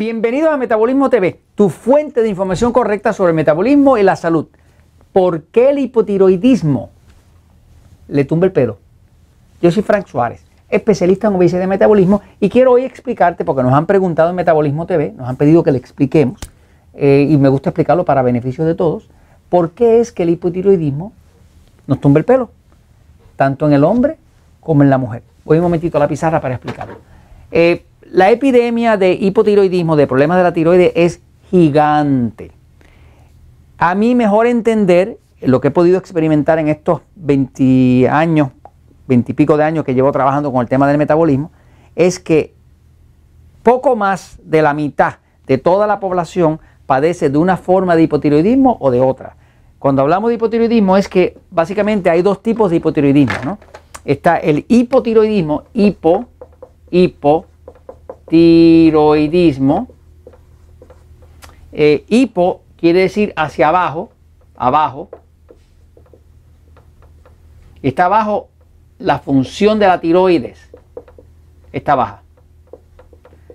Bienvenidos a Metabolismo TV, tu fuente de información correcta sobre el metabolismo y la salud. ¿Por qué el hipotiroidismo le tumba el pelo? Yo soy Frank Suárez, especialista en obesidad y metabolismo, y quiero hoy explicarte, porque nos han preguntado en Metabolismo TV, nos han pedido que le expliquemos, eh, y me gusta explicarlo para beneficio de todos, por qué es que el hipotiroidismo nos tumba el pelo, tanto en el hombre como en la mujer. Voy un momentito a la pizarra para explicarlo. Eh, la epidemia de hipotiroidismo, de problemas de la tiroide, es gigante. A mí mejor entender lo que he podido experimentar en estos 20 años, 20 y pico de años que llevo trabajando con el tema del metabolismo, es que poco más de la mitad de toda la población padece de una forma de hipotiroidismo o de otra. Cuando hablamos de hipotiroidismo es que básicamente hay dos tipos de hipotiroidismo, ¿no? Está el hipotiroidismo, hipo, hipo, tiroidismo. Eh, hipo quiere decir hacia abajo, abajo. Está abajo la función de la tiroides. Está baja.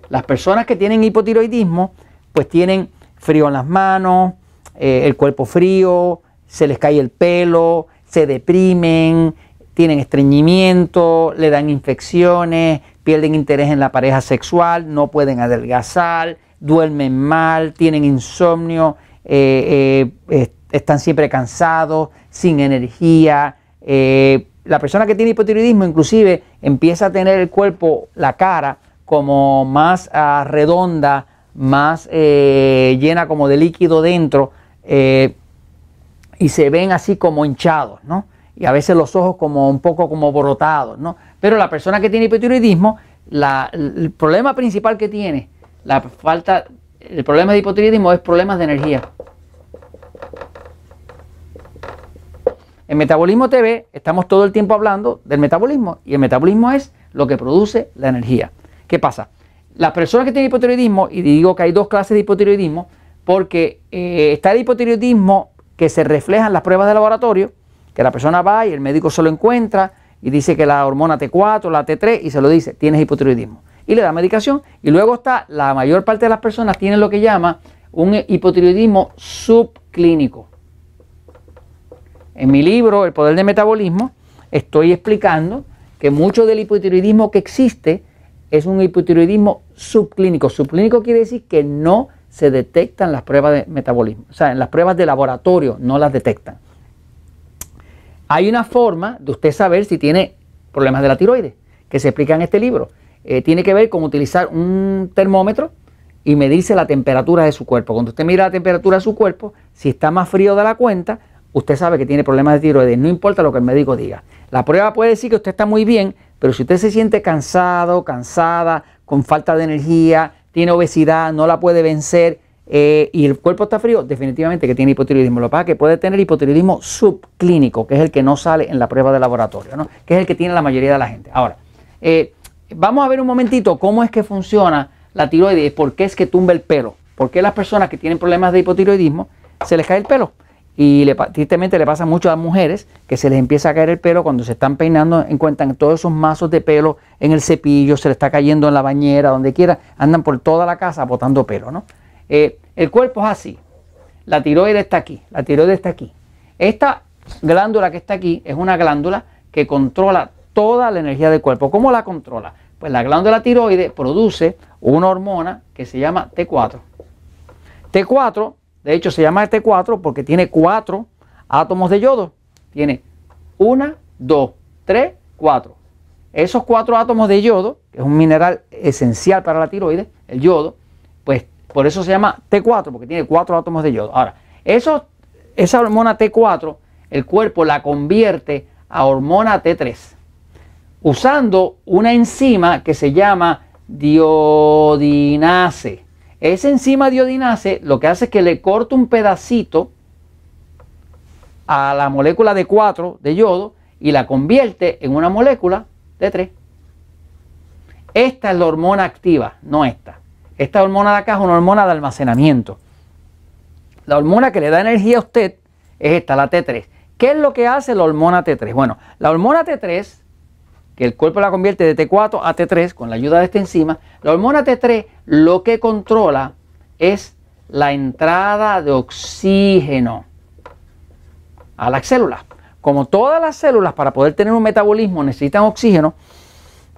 Las personas que tienen hipotiroidismo, pues tienen frío en las manos, eh, el cuerpo frío, se les cae el pelo, se deprimen, tienen estreñimiento, le dan infecciones, pierden interés en la pareja sexual, no pueden adelgazar, duermen mal, tienen insomnio, eh, eh, están siempre cansados, sin energía. Eh, la persona que tiene hipotiroidismo inclusive empieza a tener el cuerpo, la cara, como más ah, redonda, más llena como de líquido dentro y se ven así como hinchados, ¿no? Y a veces los ojos como un poco como brotados, ¿no? Pero la persona que tiene hipotiroidismo, el problema principal que tiene, la falta, el problema de hipotiroidismo es problemas de energía. En Metabolismo TV estamos todo el tiempo hablando del metabolismo y el metabolismo es lo que produce la energía. ¿Qué pasa? Las personas que tienen hipotiroidismo, y digo que hay dos clases de hipotiroidismo, porque eh, está el hipotiroidismo que se refleja en las pruebas de laboratorio, que la persona va y el médico se lo encuentra y dice que la hormona T4, la T3 y se lo dice, tienes hipotiroidismo. Y le da medicación. Y luego está, la mayor parte de las personas tienen lo que llama un hipotiroidismo subclínico. En mi libro, El Poder del Metabolismo, estoy explicando que mucho del hipotiroidismo que existe es un hipotiroidismo subclínico. Subclínico quiere decir que no se detectan las pruebas de metabolismo. O sea, en las pruebas de laboratorio no las detectan. Hay una forma de usted saber si tiene problemas de la tiroides, que se explica en este libro. Eh, tiene que ver con utilizar un termómetro y medirse la temperatura de su cuerpo. Cuando usted mira la temperatura de su cuerpo, si está más frío de la cuenta, usted sabe que tiene problemas de tiroides, no importa lo que el médico diga. La prueba puede decir que usted está muy bien, pero si usted se siente cansado, cansada, con falta de energía, tiene obesidad, no la puede vencer, eh, y el cuerpo está frío, definitivamente que tiene hipotiroidismo. Lo que pasa es que puede tener hipotiroidismo subclínico, que es el que no sale en la prueba de laboratorio, ¿no? que es el que tiene la mayoría de la gente. Ahora, eh, vamos a ver un momentito cómo es que funciona la tiroides, por qué es que tumba el pelo, por qué las personas que tienen problemas de hipotiroidismo se les cae el pelo. Y tristemente le pasa mucho a las mujeres que se les empieza a caer el pelo cuando se están peinando, encuentran todos esos mazos de pelo en el cepillo, se le está cayendo en la bañera, donde quiera, andan por toda la casa botando pelo, ¿no? Eh, el cuerpo es así. La tiroides está aquí, la tiroides está aquí. Esta glándula que está aquí es una glándula que controla toda la energía del cuerpo. ¿Cómo la controla? Pues la glándula tiroides produce una hormona que se llama T4. T4, de hecho se llama T4 porque tiene cuatro átomos de yodo. Tiene una, dos, tres, cuatro. Esos cuatro átomos de yodo, que es un mineral esencial para la tiroides, el yodo, por eso se llama T4, porque tiene cuatro átomos de yodo. Ahora, esa hormona T4, el cuerpo la convierte a hormona T3, usando una enzima que se llama diodinase. Esa enzima diodinase lo que hace es que le corta un pedacito a la molécula de 4 de yodo y la convierte en una molécula de 3. Esta es la hormona activa, no esta. Esta hormona de acá es una hormona de almacenamiento. La hormona que le da energía a usted es esta, la T3. ¿Qué es lo que hace la hormona T3? Bueno, la hormona T3 que el cuerpo la convierte de T4 a T3 con la ayuda de esta enzima. La hormona T3 lo que controla es la entrada de oxígeno a las células. Como todas las células para poder tener un metabolismo necesitan oxígeno,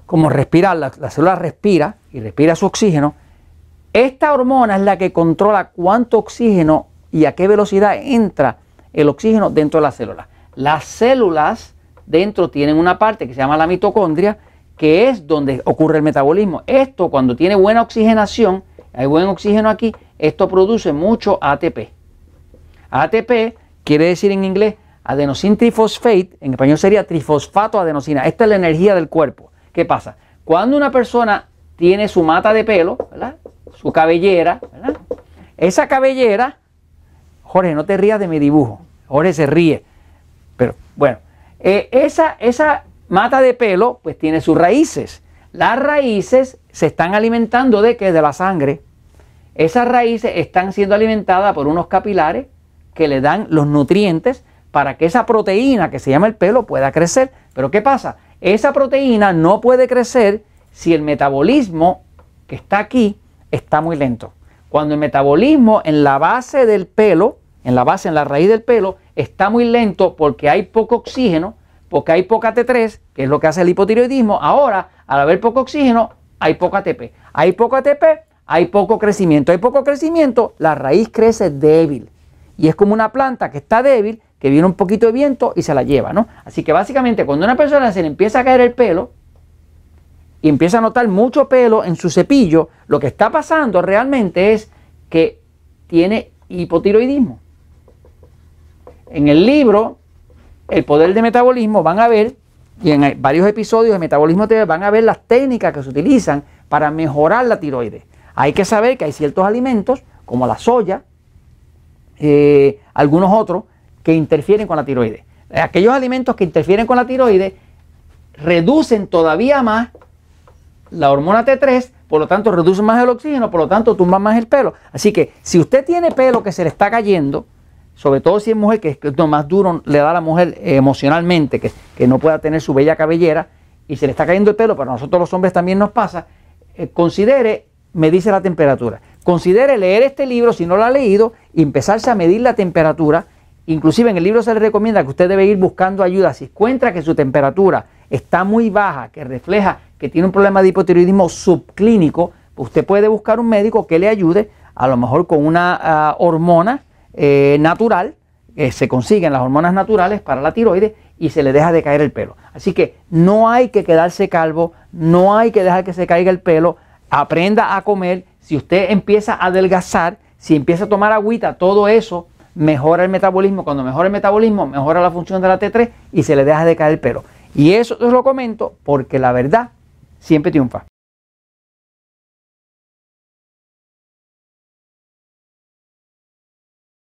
como respirar, la, la célula respira y respira su oxígeno, esta hormona es la que controla cuánto oxígeno y a qué velocidad entra el oxígeno dentro de la célula. Las células dentro tienen una parte que se llama la mitocondria, que es donde ocurre el metabolismo. Esto cuando tiene buena oxigenación, hay buen oxígeno aquí, esto produce mucho ATP. ATP quiere decir en inglés adenosine trifosfate, en español sería trifosfato adenosina. Esta es la energía del cuerpo. ¿Qué pasa? Cuando una persona tiene su mata de pelo, su cabellera, esa cabellera, Jorge, no te rías de mi dibujo. Jorge se ríe. Pero bueno, eh, esa, esa mata de pelo pues tiene sus raíces. Las raíces se están alimentando de qué? De la sangre. Esas raíces están siendo alimentadas por unos capilares que le dan los nutrientes para que esa proteína que se llama el pelo pueda crecer. Pero ¿qué pasa? Esa proteína no puede crecer si el metabolismo que está aquí está muy lento. Cuando el metabolismo en la base del pelo, en la base, en la raíz del pelo, está muy lento porque hay poco oxígeno, porque hay poca T3, que es lo que hace el hipotiroidismo. Ahora, al haber poco oxígeno, hay poca ATP. Hay poco ATP, hay poco crecimiento. Hay poco crecimiento, la raíz crece débil. Y es como una planta que está débil, que viene un poquito de viento y se la lleva, ¿no? Así que básicamente cuando una persona se le empieza a caer el pelo y empieza a notar mucho pelo en su cepillo, lo que está pasando realmente es que tiene hipotiroidismo. En el libro, El poder de metabolismo, van a ver, y en varios episodios de Metabolismo TV van a ver las técnicas que se utilizan para mejorar la tiroides. Hay que saber que hay ciertos alimentos, como la soya, eh, algunos otros, que interfieren con la tiroides. Aquellos alimentos que interfieren con la tiroides reducen todavía más la hormona T3, por lo tanto reducen más el oxígeno, por lo tanto tumban más el pelo. Así que si usted tiene pelo que se le está cayendo, sobre todo si es mujer, que es lo más duro le da a la mujer emocionalmente, que, que, no pueda tener su bella cabellera y se le está cayendo el pelo, pero a nosotros los hombres también nos pasa, eh, considere medirse la temperatura. Considere leer este libro si no lo ha leído y empezarse a medir la temperatura. Inclusive en el libro se le recomienda que usted debe ir buscando ayuda. Si encuentra que su temperatura está muy baja, que refleja que tiene un problema de hipotiroidismo subclínico, usted puede buscar un médico que le ayude, a lo mejor con una uh, hormona eh, natural, que se consiguen las hormonas naturales para la tiroides y se le deja de caer el pelo. Así que no hay que quedarse calvo, no hay que dejar que se caiga el pelo, aprenda a comer. Si usted empieza a adelgazar, si empieza a tomar agüita, todo eso mejora el metabolismo. Cuando mejora el metabolismo, mejora la función de la T3 y se le deja de caer el pelo. Y eso os lo comento porque la verdad siempre triunfa.